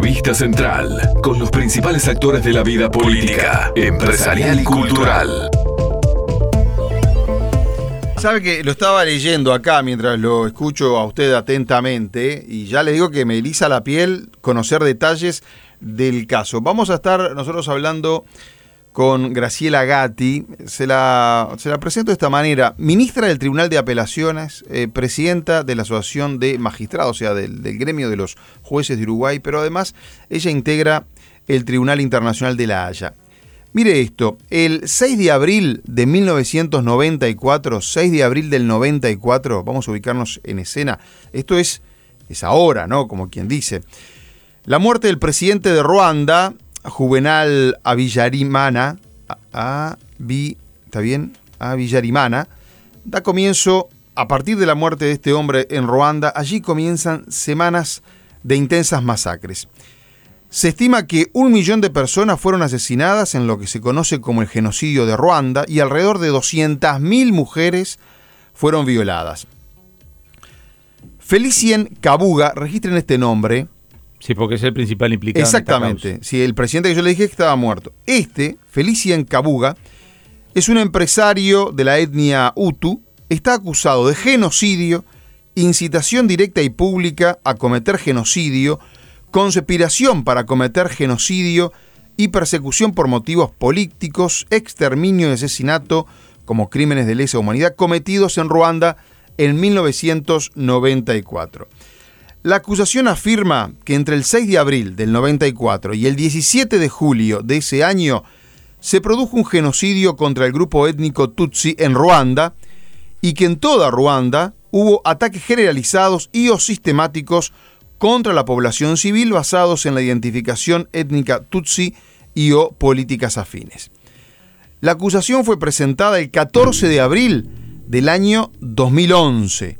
Entrevista central con los principales actores de la vida política, empresarial y cultural. Sabe que lo estaba leyendo acá mientras lo escucho a usted atentamente y ya le digo que me eriza la piel conocer detalles del caso. Vamos a estar nosotros hablando con Graciela Gatti. Se la, se la presento de esta manera. Ministra del Tribunal de Apelaciones, eh, presidenta de la Asociación de Magistrados, o sea, del, del gremio de los jueces de Uruguay, pero además ella integra el Tribunal Internacional de la Haya. Mire esto, el 6 de abril de 1994, 6 de abril del 94, vamos a ubicarnos en escena, esto es, es ahora, ¿no? Como quien dice. La muerte del presidente de Ruanda, Juvenal Avillarimana, a, ¿está bien? Avillarimana, da comienzo, a partir de la muerte de este hombre en Ruanda, allí comienzan semanas de intensas masacres. Se estima que un millón de personas fueron asesinadas en lo que se conoce como el genocidio de Ruanda y alrededor de 200.000 mujeres fueron violadas. Felicien Kabuga, registren este nombre. Sí, porque es el principal implicado. Exactamente. Si el presidente que yo le dije estaba muerto. Este, Felicien Kabuga, es un empresario de la etnia Hutu, está acusado de genocidio, incitación directa y pública a cometer genocidio, conspiración para cometer genocidio y persecución por motivos políticos, exterminio y asesinato como crímenes de lesa humanidad cometidos en Ruanda en 1994. La acusación afirma que entre el 6 de abril del 94 y el 17 de julio de ese año se produjo un genocidio contra el grupo étnico Tutsi en Ruanda y que en toda Ruanda hubo ataques generalizados y o sistemáticos contra la población civil basados en la identificación étnica Tutsi y o políticas afines. La acusación fue presentada el 14 de abril del año 2011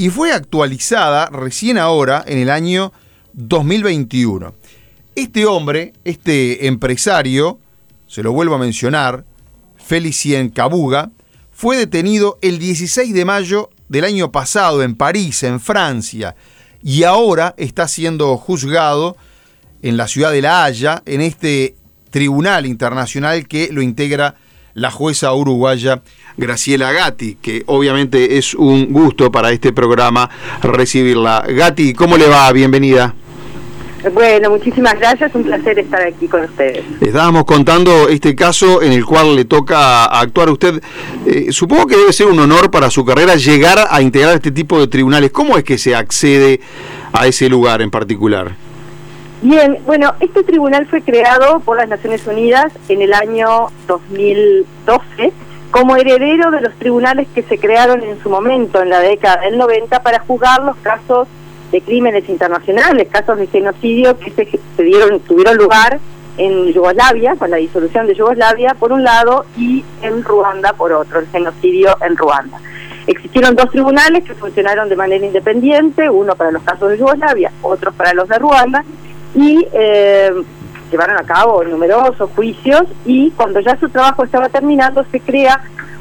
y fue actualizada recién ahora en el año 2021. Este hombre, este empresario, se lo vuelvo a mencionar, Felicien Kabuga, fue detenido el 16 de mayo del año pasado en París, en Francia, y ahora está siendo juzgado en la ciudad de La Haya, en este tribunal internacional que lo integra la jueza uruguaya Graciela Gatti, que obviamente es un gusto para este programa recibirla. Gatti, ¿cómo le va? Bienvenida. Bueno, muchísimas gracias, un placer estar aquí con ustedes. Estábamos contando este caso en el cual le toca actuar a usted. Eh, supongo que debe ser un honor para su carrera llegar a integrar este tipo de tribunales. ¿Cómo es que se accede a ese lugar en particular? Bien, bueno, este tribunal fue creado por las Naciones Unidas en el año 2012 como heredero de los tribunales que se crearon en su momento, en la década del 90, para juzgar los casos de crímenes internacionales, casos de genocidio que se, dieron, tuvieron lugar en Yugoslavia, con la disolución de Yugoslavia por un lado, y en Ruanda por otro, el genocidio en Ruanda. Existieron dos tribunales que funcionaron de manera independiente, uno para los casos de Yugoslavia, otro para los de Ruanda, y eh, llevaron a cabo numerosos juicios y cuando ya su trabajo estaba terminando se crea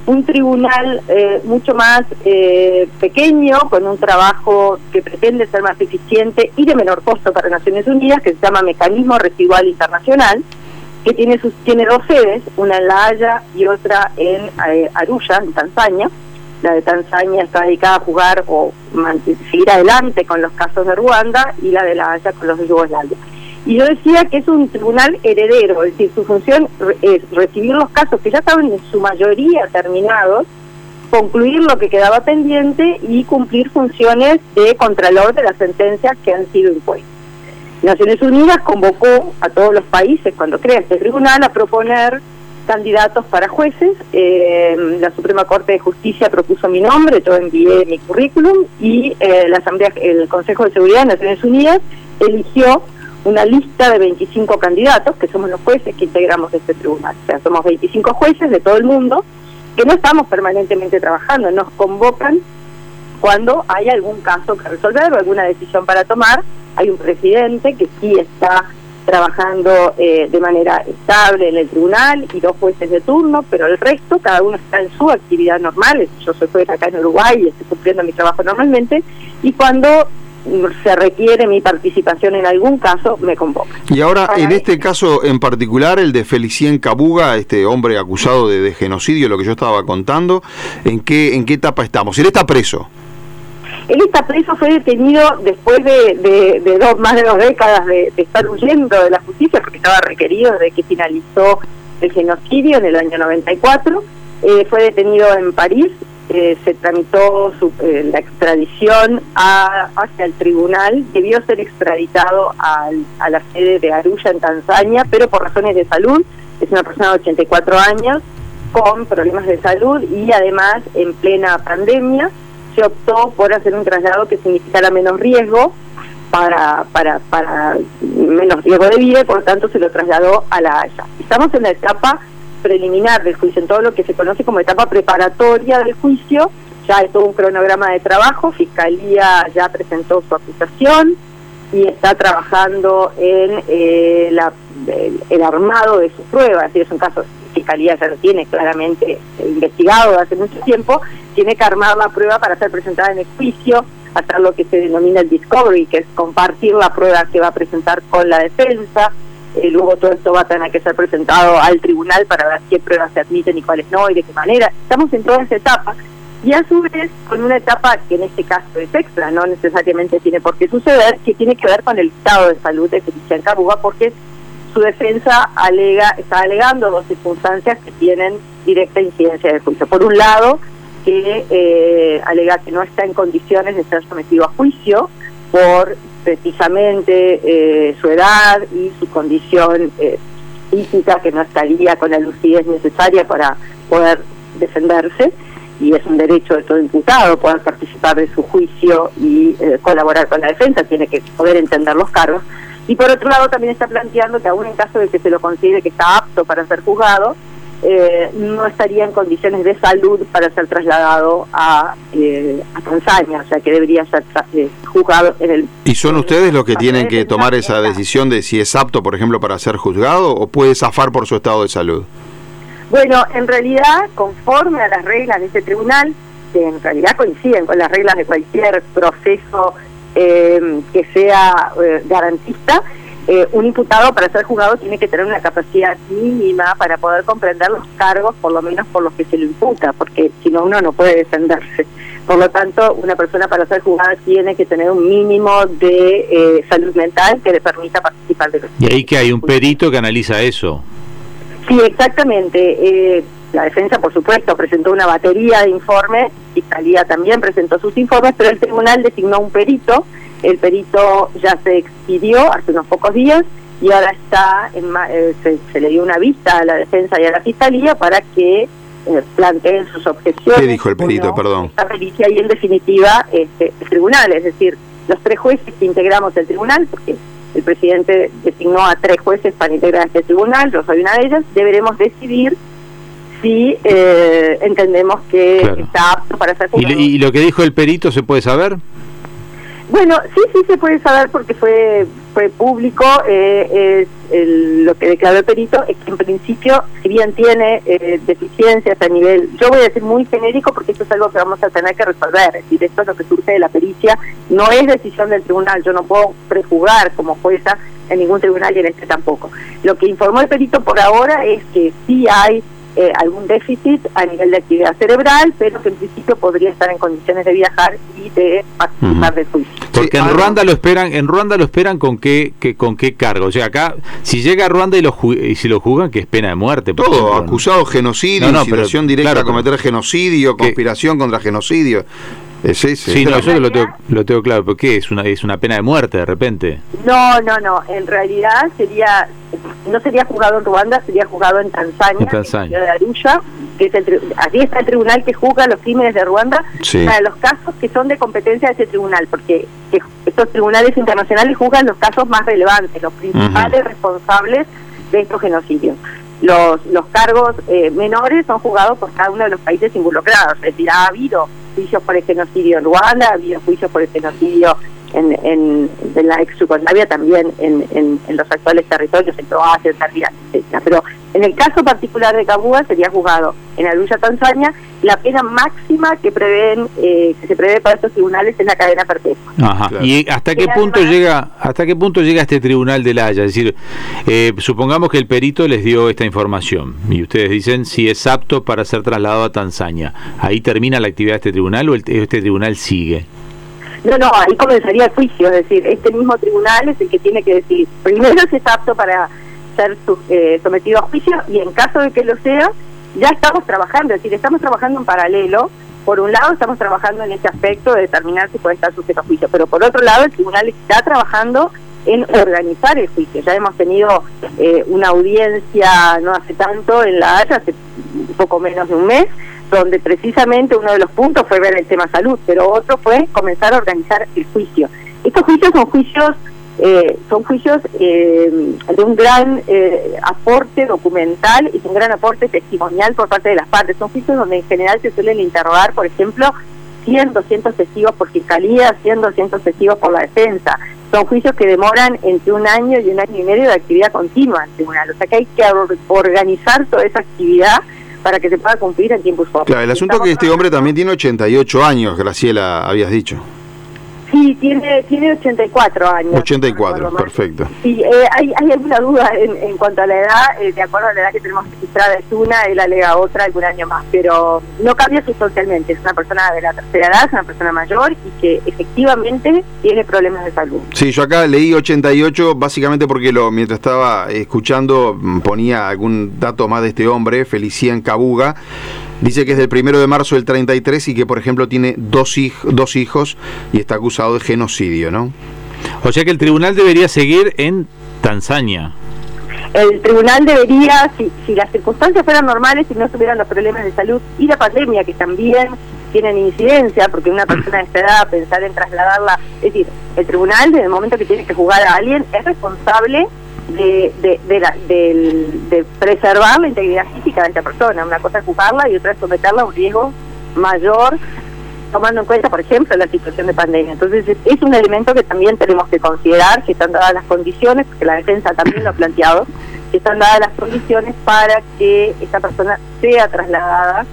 un tribunal eh, mucho más eh, pequeño, con un trabajo que pretende ser más eficiente y de menor costo para Naciones Unidas, que se llama Mecanismo Residual Internacional, que tiene, sus, tiene dos sedes, una en La Haya y otra en eh, Arusha, en Tanzania. La de Tanzania está dedicada a jugar o seguir adelante con los casos de Ruanda y la de La Haya con los de Yugoslavia. Y yo decía que es un tribunal heredero, es decir, su función es recibir los casos que ya estaban en su mayoría terminados, concluir lo que quedaba pendiente y cumplir funciones de contralor de las sentencias que han sido impuestas. Naciones Unidas convocó a todos los países cuando crea este tribunal a proponer candidatos para jueces. Eh, la Suprema Corte de Justicia propuso mi nombre, yo envié mi currículum y eh, la Asamblea, el Consejo de Seguridad de Naciones Unidas eligió una lista de 25 candidatos, que somos los jueces que integramos este tribunal. O sea, somos 25 jueces de todo el mundo que no estamos permanentemente trabajando, nos convocan cuando hay algún caso que resolver o alguna decisión para tomar. Hay un presidente que sí está trabajando eh, de manera estable en el tribunal y dos jueces de turno, pero el resto, cada uno está en su actividad normal. Yo soy juez acá en Uruguay y estoy cumpliendo mi trabajo normalmente. Y cuando se requiere mi participación en algún caso, me convoca. Y ahora, en este caso en particular, el de Felicien Cabuga, este hombre acusado de, genocidio, lo que yo estaba contando, ¿en qué, ¿en qué etapa estamos? Él está preso. Él está preso, fue detenido después de, dos, más de dos décadas de, estar huyendo de la justicia, porque estaba requerido desde que finalizó el genocidio en el año 94. Eh, fue detenido en París. Eh, se tramitó eh, la extradición hacia el tribunal, debió ser extraditado a la sede de Arusha en Tanzania, pero por razones de salud, es una persona de 84 años con problemas de salud y además en plena pandemia optó por hacer un traslado que significara menos riesgo para, para, para menos riesgo de vida y por tanto se lo trasladó a la Haya. Estamos en la etapa preliminar del juicio, en todo lo que se conoce como etapa preparatoria del juicio, ya hay todo un cronograma de trabajo, Fiscalía ya presentó su acusación y está trabajando en eh, el, armado de sus pruebas, y es un caso Fiscalía ya lo tiene claramente investigado desde hace mucho tiempo, tiene que armar la prueba para ser presentada en el juicio, hacer lo que se denomina el discovery, que es compartir la prueba que va a presentar con la defensa, eh, luego todo esto va a tener que ser presentado al tribunal para ver qué pruebas se admiten y cuáles no y de qué manera. Estamos en toda esa etapa y a su vez con una etapa que en este caso es extra, no necesariamente tiene por qué suceder, que tiene que ver con el estado de salud de Cristian Cabuga porque su defensa alega está alegando dos circunstancias que tienen directa incidencia de juicio. Por un lado, que eh, alega que no está en condiciones de ser sometido a juicio por precisamente eh, su edad y su condición eh, física que no estaría con la lucidez necesaria para poder defenderse y es un derecho de todo imputado poder participar de su juicio y colaborar con la defensa, tiene que poder entender los cargos. Y por otro lado también está planteando que aún en caso de que se lo considere que está apto para ser juzgado, eh, no estaría en condiciones de salud para ser trasladado a, eh, a Tanzania, o sea que debería ser eh, juzgado en el... ¿Y son ustedes los que tienen que tomar esa decisión de si es apto, por ejemplo, para ser juzgado o puede zafar por su estado de salud? Bueno, en realidad, conforme a las reglas de este tribunal, que en realidad coinciden con las reglas de cualquier proceso que sea garantista, eh, un imputado para ser juzgado tiene que tener una capacidad mínima para poder comprender los cargos, por lo menos por los que se le imputa, porque si no uno no puede defenderse. Por lo tanto, una persona para ser juzgada tiene que tener un mínimo de eh, salud mental que le permita participar de los Y ahí que hay un perito que analiza eso. Sí, exactamente. Eh, la defensa, por supuesto, presentó una batería de informes, Fiscalía también presentó sus informes, pero el tribunal designó un perito el perito ya se expidió hace unos pocos días y ahora está en, eh, se, le dio una vista a la defensa y a la fiscalía para que eh, planteen sus objeciones. ¿Qué dijo el perito, perdón? Esta pericia y en definitiva este, el tribunal, es decir, los tres jueces que integramos el tribunal, porque el presidente designó a tres jueces para integrar este tribunal, yo soy una de ellas, deberemos decidir si eh, entendemos que está apto para ser ¿Y, ¿Y lo que dijo el perito se puede saber? Bueno, sí, sí se puede saber porque fue fue público. Eh, es lo que declaró el perito es que en principio, si bien tiene eh, deficiencias a nivel, yo voy a decir muy genérico porque esto es algo que vamos a tener que resolver. Es decir, esto es lo que surge de la pericia, no es decisión del tribunal. Yo no puedo prejugar como jueza en ningún tribunal y en este tampoco. Lo que informó el perito por ahora es que sí hay eh, algún déficit a nivel de actividad cerebral, pero que en principio podría estar en condiciones de viajar y de participar de juicio. Porque en Ruanda lo esperan, en Ruanda lo esperan con qué, con qué cargo. O sea, acá si llega a Ruanda y lo y si lo juzgan que es pena de muerte. Todo acusado de genocidio, no, directa a cometer genocidio, conspiración contra genocidio. Sí, sí, no, eso lo tengo, lo tengo claro, ¿por qué? ¿Es una, ¿Es una pena de muerte de repente? No, no, no, en realidad sería, no sería juzgado en Ruanda, sería juzgado en Tanzania, en, Tanzania. de Arusha, que es el, allí está el tribunal que juzga los crímenes de Ruanda, para los casos que son de competencia de ese tribunal, porque estos tribunales internacionales juzgan los casos más relevantes, los principales responsables de estos genocidios. Los, los cargos eh, menores son juzgados por cada uno de los países involucrados, es decir, ha habido juicios por el genocidio en Ruanda, ha habido juicios por el genocidio en, en, la ex Yugoslavia, también en, en, los actuales territorios, en Croacia, en Serbia, etc. Pero En el caso particular de Cabuga sería juzgado en Arusha, Tanzania. La pena máxima que prevén eh, que se prevé para estos tribunales es la cadena perpetua. Ajá. ¿Y hasta qué Y punto además- llega hasta qué punto llega este tribunal de la Haya? Es decir, eh, supongamos que el perito les dio esta información y ustedes dicen si es apto para ser trasladado a Tanzania. ¿Ahí termina la actividad de este tribunal o el- este tribunal sigue? No, no, ahí comenzaría el juicio, es decir, este mismo tribunal es el que tiene que decir primero si es apto para ser eh, sometido a juicio y en caso de que lo sea, ya estamos trabajando, es decir, estamos trabajando en paralelo. Por un lado, estamos trabajando en este aspecto de determinar si puede estar sujeto a juicio, pero por otro lado, el tribunal está trabajando en organizar el juicio. Ya hemos tenido eh, una audiencia no hace tanto en La Haya, hace poco menos de un mes, donde precisamente uno de los puntos fue ver el tema salud, pero otro fue comenzar a organizar el juicio. Estos juicios son juicios eh, son juicios eh, de un gran eh, aporte documental y de un gran aporte testimonial por parte de las partes. Son juicios donde en general se suelen interrogar, por ejemplo, 100, 200 testigos por fiscalía, 100, 200 testigos por la defensa. Son juicios que demoran entre un año y un año y medio de actividad continua en tribunal. O sea que hay que or- organizar toda esa actividad para que se pueda cumplir en tiempo y forma. Claro, el asunto es que este hombre también tiene 88 años, Graciela, habías dicho. Sí, tiene, tiene 84 años. 84, No perfecto. Sí, eh, hay, hay alguna duda en, en cuanto a la edad, eh, de acuerdo a la edad que tenemos registrada es una, él alega otra algún año más, pero no cambia sustancialmente, es una persona de la tercera edad, es una persona mayor y que efectivamente tiene problemas de salud. Sí, yo acá leí 88 básicamente porque lo mientras estaba escuchando mm, ponía algún dato más de este hombre, Felician Cabuga. Dice que es del primero de marzo del 33 y que, por ejemplo, tiene dos, hij- dos hijos y está acusado de genocidio, ¿no? O sea que el tribunal debería seguir en Tanzania. El tribunal debería, si, si las circunstancias fueran normales y no estuvieran los problemas de salud y la pandemia, que también tienen incidencia, porque una persona de esta edad, pensar en trasladarla, es decir, el tribunal, desde el momento que tiene que juzgar a alguien, es responsable de, de, de, la- de preservar la integridad física de esta persona. Una cosa es juzgarla y otra es someterla a un riesgo mayor tomando en cuenta, por ejemplo, la situación de pandemia. Entonces, es, un elemento que también tenemos que considerar, que están dadas las condiciones, porque la defensa también lo ha planteado, que están dadas las condiciones para que esta persona sea trasladada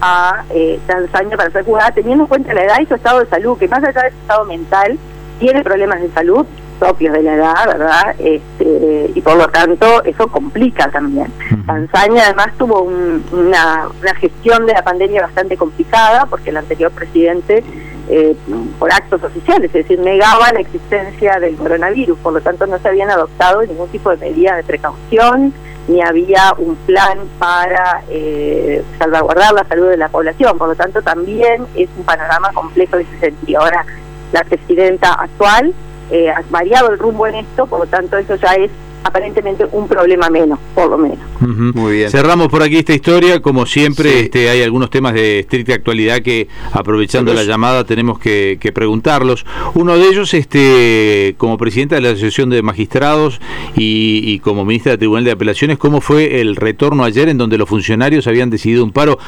a eh, Tanzania para ser juzgada, teniendo en cuenta la edad y su estado de salud, que más allá de su estado mental, tiene problemas de salud propios de la edad, ¿verdad? Este, y por lo tanto, eso complica también. Tanzania además tuvo un- una, una gestión de la pandemia bastante complicada porque el anterior presidente, eh, por actos oficiales, es decir, negaba la existencia del coronavirus, por lo tanto no se habían adoptado ningún tipo de medida de precaución, ni había un plan para eh, salvaguardar la salud de la población, por lo tanto también es un panorama complejo en ese sentido. Ahora, la presidenta actual eh, variado el rumbo en esto, por lo tanto eso ya es aparentemente un problema menos, por lo menos. Muy bien. Cerramos por aquí esta historia. Como siempre, Sí. este, hay algunos temas de estricta actualidad que, aprovechando la llamada, tenemos que, que preguntarlos. Uno de ellos, este, como presidenta de la Asociación de Magistrados y, y como ministra del Tribunal de Apelaciones, ¿cómo fue el retorno ayer en donde los funcionarios habían decidido un paro?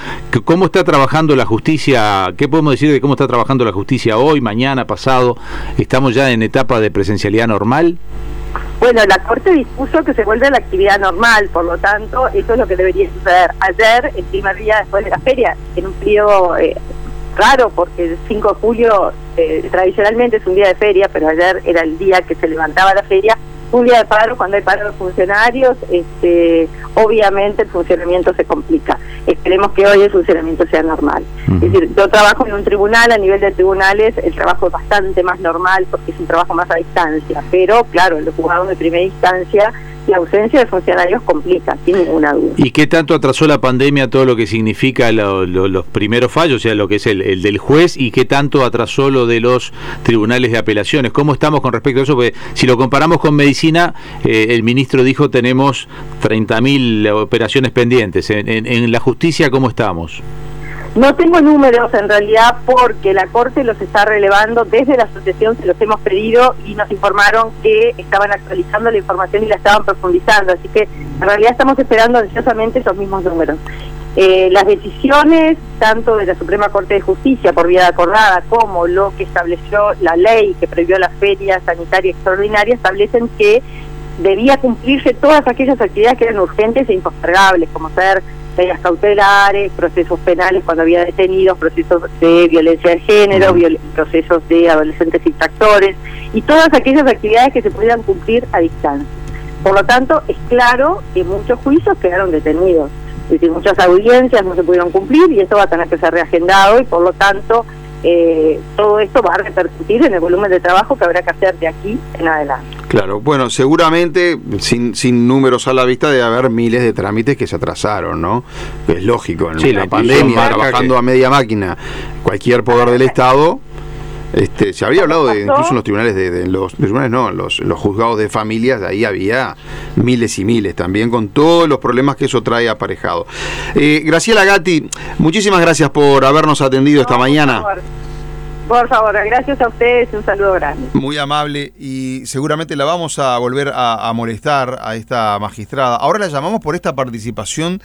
¿Cómo está trabajando la justicia? ¿Qué podemos decir de cómo está trabajando la justicia hoy, mañana, pasado? ¿Estamos ya en etapa de presencialidad normal? Bueno, la Corte dispuso que se vuelve a la actividad normal, por lo tanto, eso es lo que debería suceder. Ayer, el primer día después de la feria, en un periodo eh, raro, porque el 5 de julio eh, tradicionalmente es un día de feria, pero ayer era el día que se levantaba la feria, un día de paro, cuando hay paro de funcionarios, este, obviamente el funcionamiento se complica. Esperemos que hoy el funcionamiento sea normal. Es decir, yo trabajo en un tribunal, a nivel de tribunales el trabajo es bastante más normal porque es un trabajo más a distancia, pero claro, los juzgados de primera instancia la ausencia de funcionarios complica, sin ninguna duda. ¿Y qué tanto atrasó la pandemia todo lo que significa lo- lo- los primeros fallos, o sea, lo que es el, el del juez, y qué tanto atrasó lo de los tribunales de apelaciones? ¿Cómo estamos con respecto a eso? Porque si lo comparamos con medicina, eh, el ministro dijo tenemos 30.000 operaciones pendientes. En, en- en la justicia, ¿cómo estamos? No tengo números en realidad porque la Corte los está relevando, desde la asociación se los hemos pedido y nos informaron que estaban actualizando la información y la estaban profundizando, así que en realidad estamos esperando ansiosamente esos mismos números. Eh, las decisiones, tanto de la Suprema Corte de Justicia por vía acordada como lo que estableció la ley que prohibió la feria sanitaria extraordinaria, establecen que debía cumplirse todas aquellas actividades que eran urgentes e impostergables, como ser medidas cautelares, procesos penales cuando había detenidos, procesos de violencia de género, procesos de adolescentes infractores y todas aquellas actividades que se pudieran cumplir a distancia. Por lo tanto, es claro que muchos juicios quedaron detenidos. Es decir, muchas audiencias no se pudieron cumplir y esto va a tener que ser reagendado y por lo tanto eh, todo esto va a repercutir en el volumen de trabajo que habrá que hacer de aquí en adelante. Claro, bueno, seguramente sin, sin números a la vista debe haber miles de trámites que se atrasaron, ¿no? Es lógico, en la pandemia, trabajando a media máquina, cualquier poder del Estado este, se habría hablado de, incluso en los tribunales de, los tribunales no, los, los juzgados de familias, ahí había miles y miles también con todos los problemas que eso trae aparejado. Eh, Graciela Gatti, muchísimas gracias por habernos atendido esta mañana. Por favor, gracias a ustedes, un saludo grande. Muy amable y seguramente la vamos a volver a, molestar a esta magistrada. Ahora la llamamos por esta participación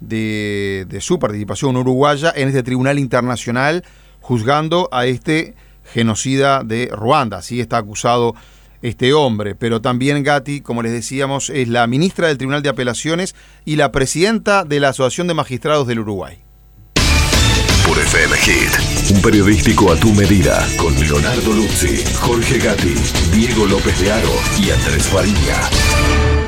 de, de su participación uruguaya en este Tribunal Internacional juzgando a este genocida de Ruanda. Así está acusado este hombre. Pero también Gatti, como les decíamos, es la ministra del Tribunal de Apelaciones y la presidenta de la Asociación de Magistrados del Uruguay por FM Hit. Un periodístico a tu medida con Leonardo Luzzi, Jorge Gatti, Diego López de Aro y Andrés Faría.